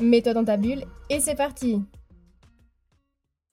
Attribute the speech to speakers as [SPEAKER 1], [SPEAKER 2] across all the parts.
[SPEAKER 1] Mets-toi dans ta bulle et c'est parti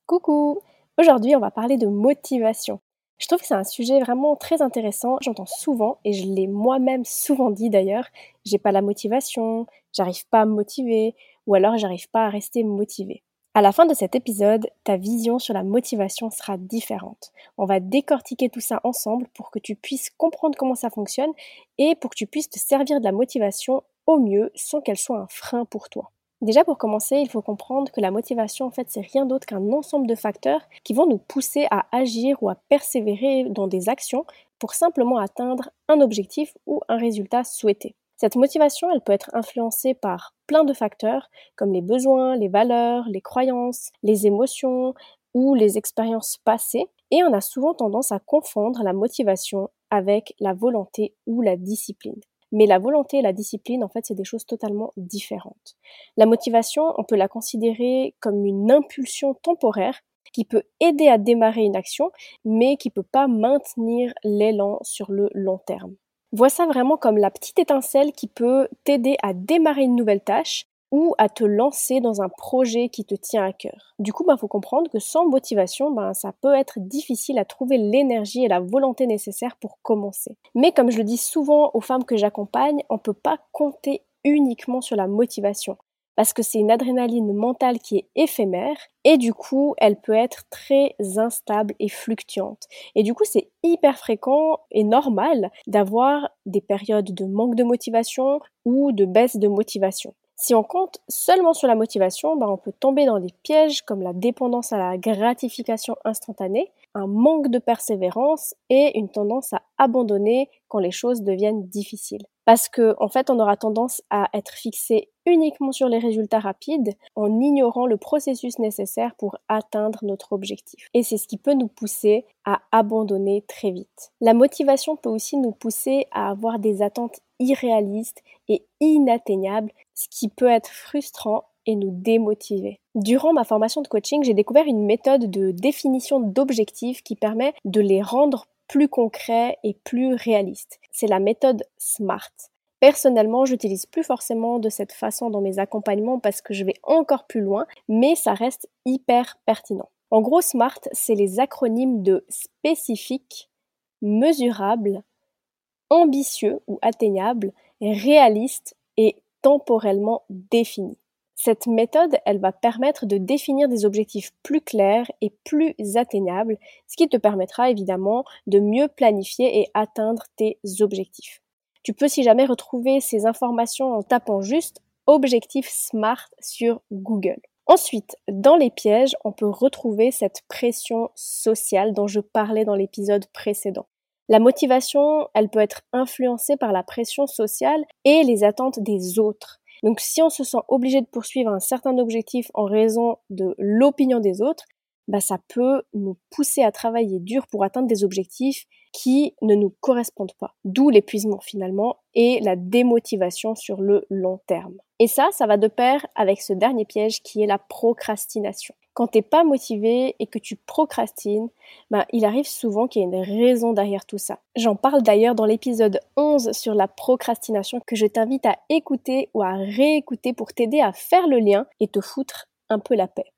[SPEAKER 2] Coucou Aujourd'hui, on va parler de motivation. Je trouve que c'est un sujet vraiment très intéressant. J'entends souvent, et je l'ai moi-même souvent dit d'ailleurs, j'ai pas la motivation, j'arrive pas à me motiver, ou alors j'arrive pas à rester motivé. À la fin de cet épisode, ta vision sur la motivation sera différente. On va décortiquer tout ça ensemble pour que tu puisses comprendre comment ça fonctionne et pour que tu puisses te servir de la motivation au mieux sans qu'elle soit un frein pour toi. Déjà pour commencer, il faut comprendre que la motivation en fait c'est rien d'autre qu'un ensemble de facteurs qui vont nous pousser à agir ou à persévérer dans des actions pour simplement atteindre un objectif ou un résultat souhaité. Cette motivation, elle peut être influencée par plein de facteurs comme les besoins, les valeurs, les croyances, les émotions ou les expériences passées et on a souvent tendance à confondre la motivation avec la volonté ou la discipline. Mais la volonté et la discipline, en fait, c'est des choses totalement différentes. La motivation, on peut la considérer comme une impulsion temporaire qui peut aider à démarrer une action, mais qui peut pas maintenir l'élan sur le long terme. Vois ça vraiment comme la petite étincelle qui peut t'aider à démarrer une nouvelle tâche ou à te lancer dans un projet qui te tient à cœur. Du coup, il bah, faut comprendre que sans motivation, ben, ça peut être difficile à trouver l'énergie et la volonté nécessaires pour commencer. Mais comme je le dis souvent aux femmes que j'accompagne, on ne peut pas compter uniquement sur la motivation parce que c'est une adrénaline mentale qui est éphémère et du coup elle peut être très instable et fluctuante. Et du coup c'est hyper fréquent et normal d'avoir des périodes de manque de motivation ou de baisse de motivation. Si on compte seulement sur la motivation, ben on peut tomber dans des pièges comme la dépendance à la gratification instantanée, un manque de persévérance et une tendance à abandonner quand les choses deviennent difficiles. Parce que, en fait, on aura tendance à être fixé uniquement sur les résultats rapides en ignorant le processus nécessaire pour atteindre notre objectif. Et c'est ce qui peut nous pousser à abandonner très vite. La motivation peut aussi nous pousser à avoir des attentes irréalistes et inatteignables, ce qui peut être frustrant et nous démotiver. Durant ma formation de coaching, j'ai découvert une méthode de définition d'objectifs qui permet de les rendre plus concrets et plus réalistes. C'est la méthode SMART. Personnellement, j'utilise plus forcément de cette façon dans mes accompagnements parce que je vais encore plus loin, mais ça reste hyper pertinent. En gros, SMART, c'est les acronymes de spécifique, mesurable, ambitieux ou atteignable, réaliste et temporellement défini. Cette méthode, elle va permettre de définir des objectifs plus clairs et plus atteignables, ce qui te permettra évidemment de mieux planifier et atteindre tes objectifs. Tu peux si jamais retrouver ces informations en tapant juste objectif SMART sur Google. Ensuite, dans les pièges, on peut retrouver cette pression sociale dont je parlais dans l'épisode précédent. La motivation, elle peut être influencée par la pression sociale et les attentes des autres. Donc si on se sent obligé de poursuivre un certain objectif en raison de l'opinion des autres, bah, ça peut nous pousser à travailler dur pour atteindre des objectifs qui ne nous correspondent pas. D'où l'épuisement finalement et la démotivation sur le long terme. Et ça, ça va de pair avec ce dernier piège qui est la procrastination. Quand t'es pas motivé et que tu procrastines, ben, il arrive souvent qu'il y ait une raison derrière tout ça. J'en parle d'ailleurs dans l'épisode 11 sur la procrastination que je t'invite à écouter ou à réécouter pour t'aider à faire le lien et te foutre un peu la paix.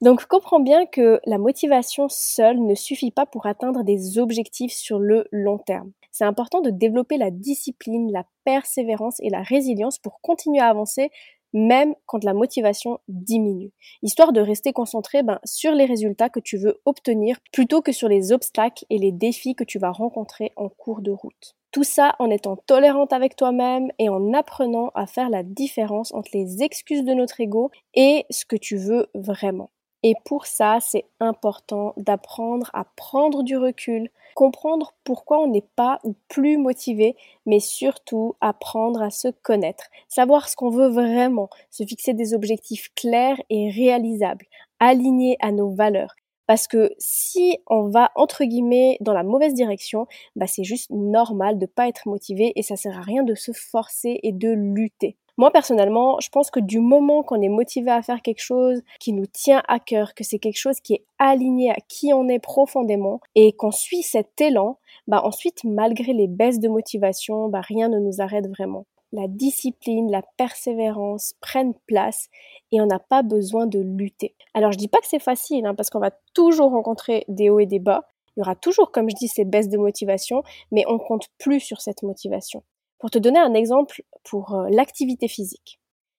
[SPEAKER 2] Donc comprends bien que la motivation seule ne suffit pas pour atteindre des objectifs sur le long terme. C'est important de développer la discipline, la persévérance et la résilience pour continuer à avancer même quand la motivation diminue, histoire de rester concentré ben, sur les résultats que tu veux obtenir plutôt que sur les obstacles et les défis que tu vas rencontrer en cours de route. Tout ça en étant tolérante avec toi-même et en apprenant à faire la différence entre les excuses de notre ego et ce que tu veux vraiment. Et pour ça, c'est important d'apprendre à prendre du recul, comprendre pourquoi on n'est pas ou plus motivé, mais surtout apprendre à se connaître, savoir ce qu'on veut vraiment, se fixer des objectifs clairs et réalisables, alignés à nos valeurs. Parce que si on va entre guillemets dans la mauvaise direction, bah c'est juste normal de pas être motivé et ça sert à rien de se forcer et de lutter. Moi personnellement, je pense que du moment qu'on est motivé à faire quelque chose qui nous tient à cœur, que c'est quelque chose qui est aligné à qui on est profondément et qu'on suit cet élan, bah ensuite malgré les baisses de motivation, bah rien ne nous arrête vraiment. La discipline, la persévérance prennent place et on n'a pas besoin de lutter. Alors je dis pas que c'est facile hein, parce qu'on va toujours rencontrer des hauts et des bas. Il y aura toujours, comme je dis, ces baisses de motivation, mais on compte plus sur cette motivation. Pour te donner un exemple pour euh, l'activité physique.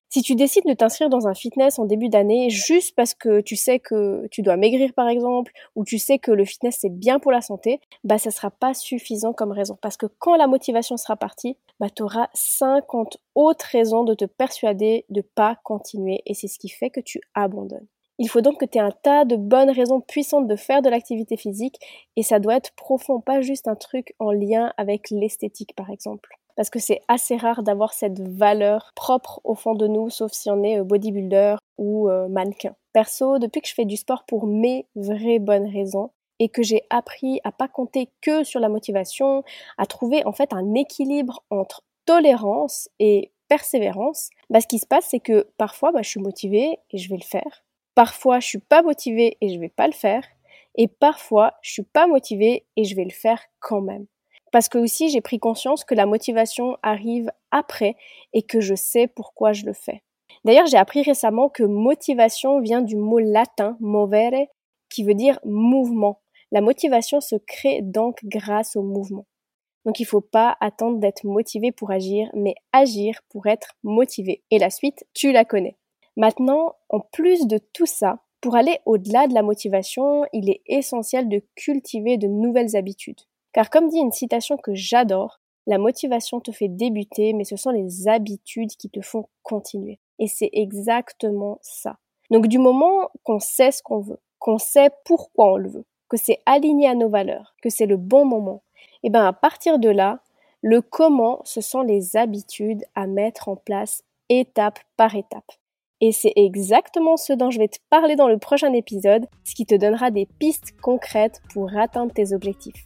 [SPEAKER 2] Si tu décides de t'inscrire dans un fitness en début d'année juste parce que tu sais que tu dois maigrir par exemple, ou tu sais que le fitness c'est bien pour la santé, bah ça sera pas suffisant comme raison. Parce que quand la motivation sera partie, bah tu auras 50 autres raisons de te persuader de pas continuer et c'est ce qui fait que tu abandonnes. Il faut donc que tu aies un tas de bonnes raisons puissantes de faire de l'activité physique et ça doit être profond, pas juste un truc en lien avec l'esthétique par exemple parce que c'est assez rare d'avoir cette valeur propre au fond de nous, sauf si on est euh, bodybuilder ou euh, mannequin. Perso, depuis que je fais du sport pour mes vraies bonnes raisons et que j'ai appris à pas compter que sur la motivation, à trouver en fait un équilibre entre tolérance et persévérance, bah, ce qui se passe c'est que parfois bah, je suis motivée et je vais le faire. Parfois je suis pas motivée et je vais pas le faire. Et parfois je suis pas motivée et je vais le faire quand même parce que aussi j'ai pris conscience que la motivation arrive après et que je sais pourquoi je le fais. D'ailleurs, j'ai appris récemment que motivation vient du mot latin movere qui veut dire mouvement. La motivation se crée donc grâce au mouvement. Donc il ne faut pas attendre d'être motivé pour agir, mais agir pour être motivé. Et la suite, tu la connais. Maintenant, en plus de tout ça, pour aller au-delà de la motivation, il est essentiel de cultiver de nouvelles habitudes. Car comme dit une citation que j'adore, la motivation te fait débuter, mais ce sont les habitudes qui te font continuer. Et c'est exactement ça. Donc du moment qu'on sait ce qu'on veut, qu'on sait pourquoi on le veut, que c'est aligné à nos valeurs, que c'est le bon moment, et bien à partir de là, le comment, ce sont les habitudes à mettre en place étape par étape. Et c'est exactement ce dont je vais te parler dans le prochain épisode, ce qui te donnera des pistes concrètes pour atteindre tes objectifs.